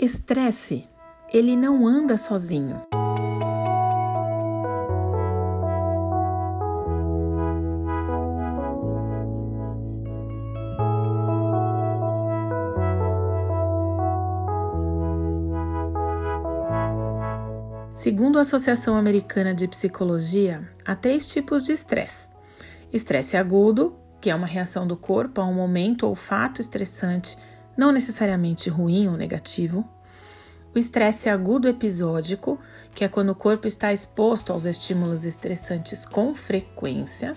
estresse, ele não anda sozinho. Segundo a Associação Americana de Psicologia, há três tipos de estresse: estresse agudo, que é uma reação do corpo a um momento ou fato estressante, não necessariamente ruim ou negativo. O estresse agudo episódico, que é quando o corpo está exposto aos estímulos estressantes com frequência.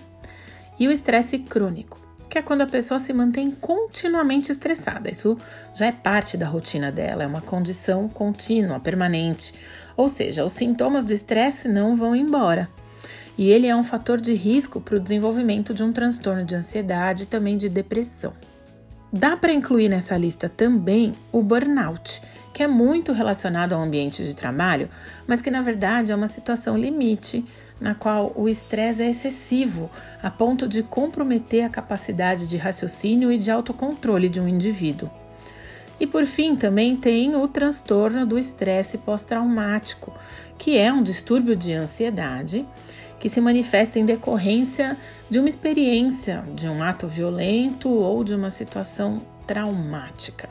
E o estresse crônico, que é quando a pessoa se mantém continuamente estressada. Isso já é parte da rotina dela, é uma condição contínua, permanente. Ou seja, os sintomas do estresse não vão embora. E ele é um fator de risco para o desenvolvimento de um transtorno de ansiedade e também de depressão. Dá para incluir nessa lista também o burnout, que é muito relacionado ao ambiente de trabalho, mas que na verdade é uma situação limite na qual o estresse é excessivo a ponto de comprometer a capacidade de raciocínio e de autocontrole de um indivíduo. E por fim, também tem o transtorno do estresse pós-traumático, que é um distúrbio de ansiedade que se manifesta em decorrência de uma experiência, de um ato violento ou de uma situação traumática.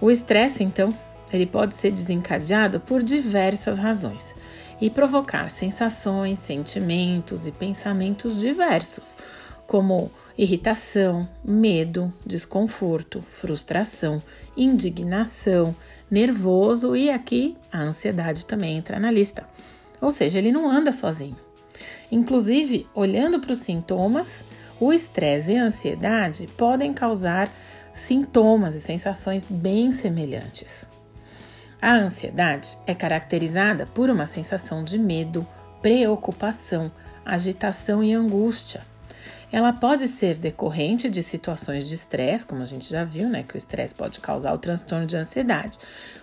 O estresse, então, ele pode ser desencadeado por diversas razões e provocar sensações, sentimentos e pensamentos diversos, como irritação, medo, desconforto, frustração, indignação, nervoso e aqui a ansiedade também entra na lista. Ou seja, ele não anda sozinho. Inclusive, olhando para os sintomas, o estresse e a ansiedade podem causar sintomas e sensações bem semelhantes. A ansiedade é caracterizada por uma sensação de medo, preocupação, agitação e angústia. Ela pode ser decorrente de situações de estresse, como a gente já viu, né, que o estresse pode causar o transtorno de ansiedade.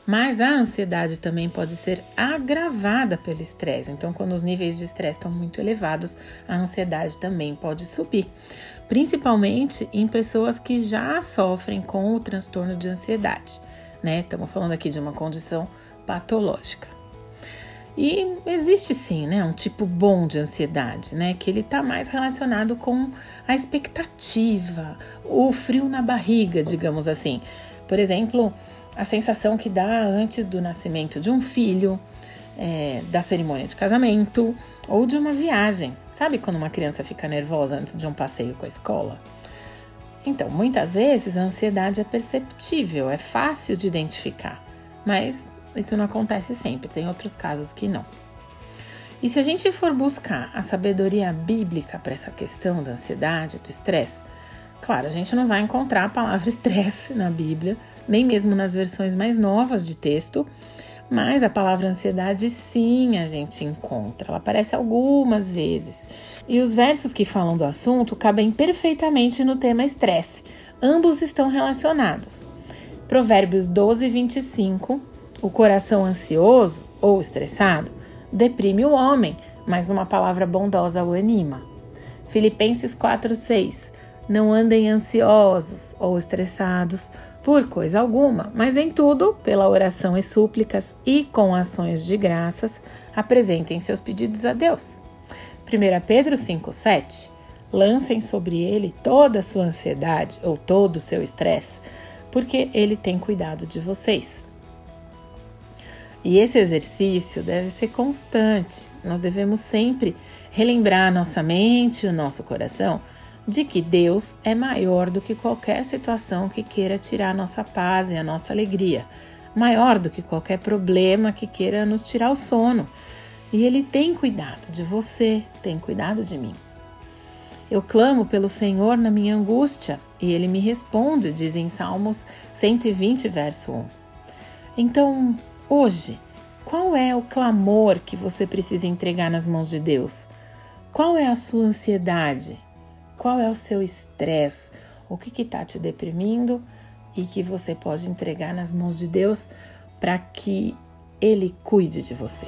Mas a ansiedade também pode ser agravada pelo estresse. Então, quando os níveis de estresse estão muito elevados, a ansiedade também pode subir, principalmente em pessoas que já sofrem com o transtorno de ansiedade né? Estamos falando aqui de uma condição patológica. E existe sim, né, um tipo bom de ansiedade, né, que ele está mais relacionado com a expectativa, o frio na barriga, digamos assim. Por exemplo, a sensação que dá antes do nascimento de um filho, é, da cerimônia de casamento ou de uma viagem. Sabe quando uma criança fica nervosa antes de um passeio com a escola? Então, muitas vezes a ansiedade é perceptível, é fácil de identificar, mas isso não acontece sempre, tem outros casos que não. E se a gente for buscar a sabedoria bíblica para essa questão da ansiedade, do estresse, claro, a gente não vai encontrar a palavra estresse na Bíblia, nem mesmo nas versões mais novas de texto, mas a palavra ansiedade sim a gente encontra, ela aparece algumas vezes. E os versos que falam do assunto cabem perfeitamente no tema estresse. Ambos estão relacionados. Provérbios 12, 25. O coração ansioso ou estressado deprime o homem, mas uma palavra bondosa o anima. Filipenses 4, 6. Não andem ansiosos ou estressados por coisa alguma, mas em tudo, pela oração e súplicas e com ações de graças, apresentem seus pedidos a Deus. 1 Pedro 5,7 Lancem sobre ele toda a sua ansiedade ou todo o seu estresse, porque ele tem cuidado de vocês. E esse exercício deve ser constante. Nós devemos sempre relembrar nossa mente e o nosso coração de que Deus é maior do que qualquer situação que queira tirar a nossa paz e a nossa alegria, maior do que qualquer problema que queira nos tirar o sono. E Ele tem cuidado de você, tem cuidado de mim. Eu clamo pelo Senhor na minha angústia e Ele me responde, diz em Salmos 120, verso 1. Então, hoje, qual é o clamor que você precisa entregar nas mãos de Deus? Qual é a sua ansiedade? Qual é o seu estresse? O que está te deprimindo e que você pode entregar nas mãos de Deus para que Ele cuide de você.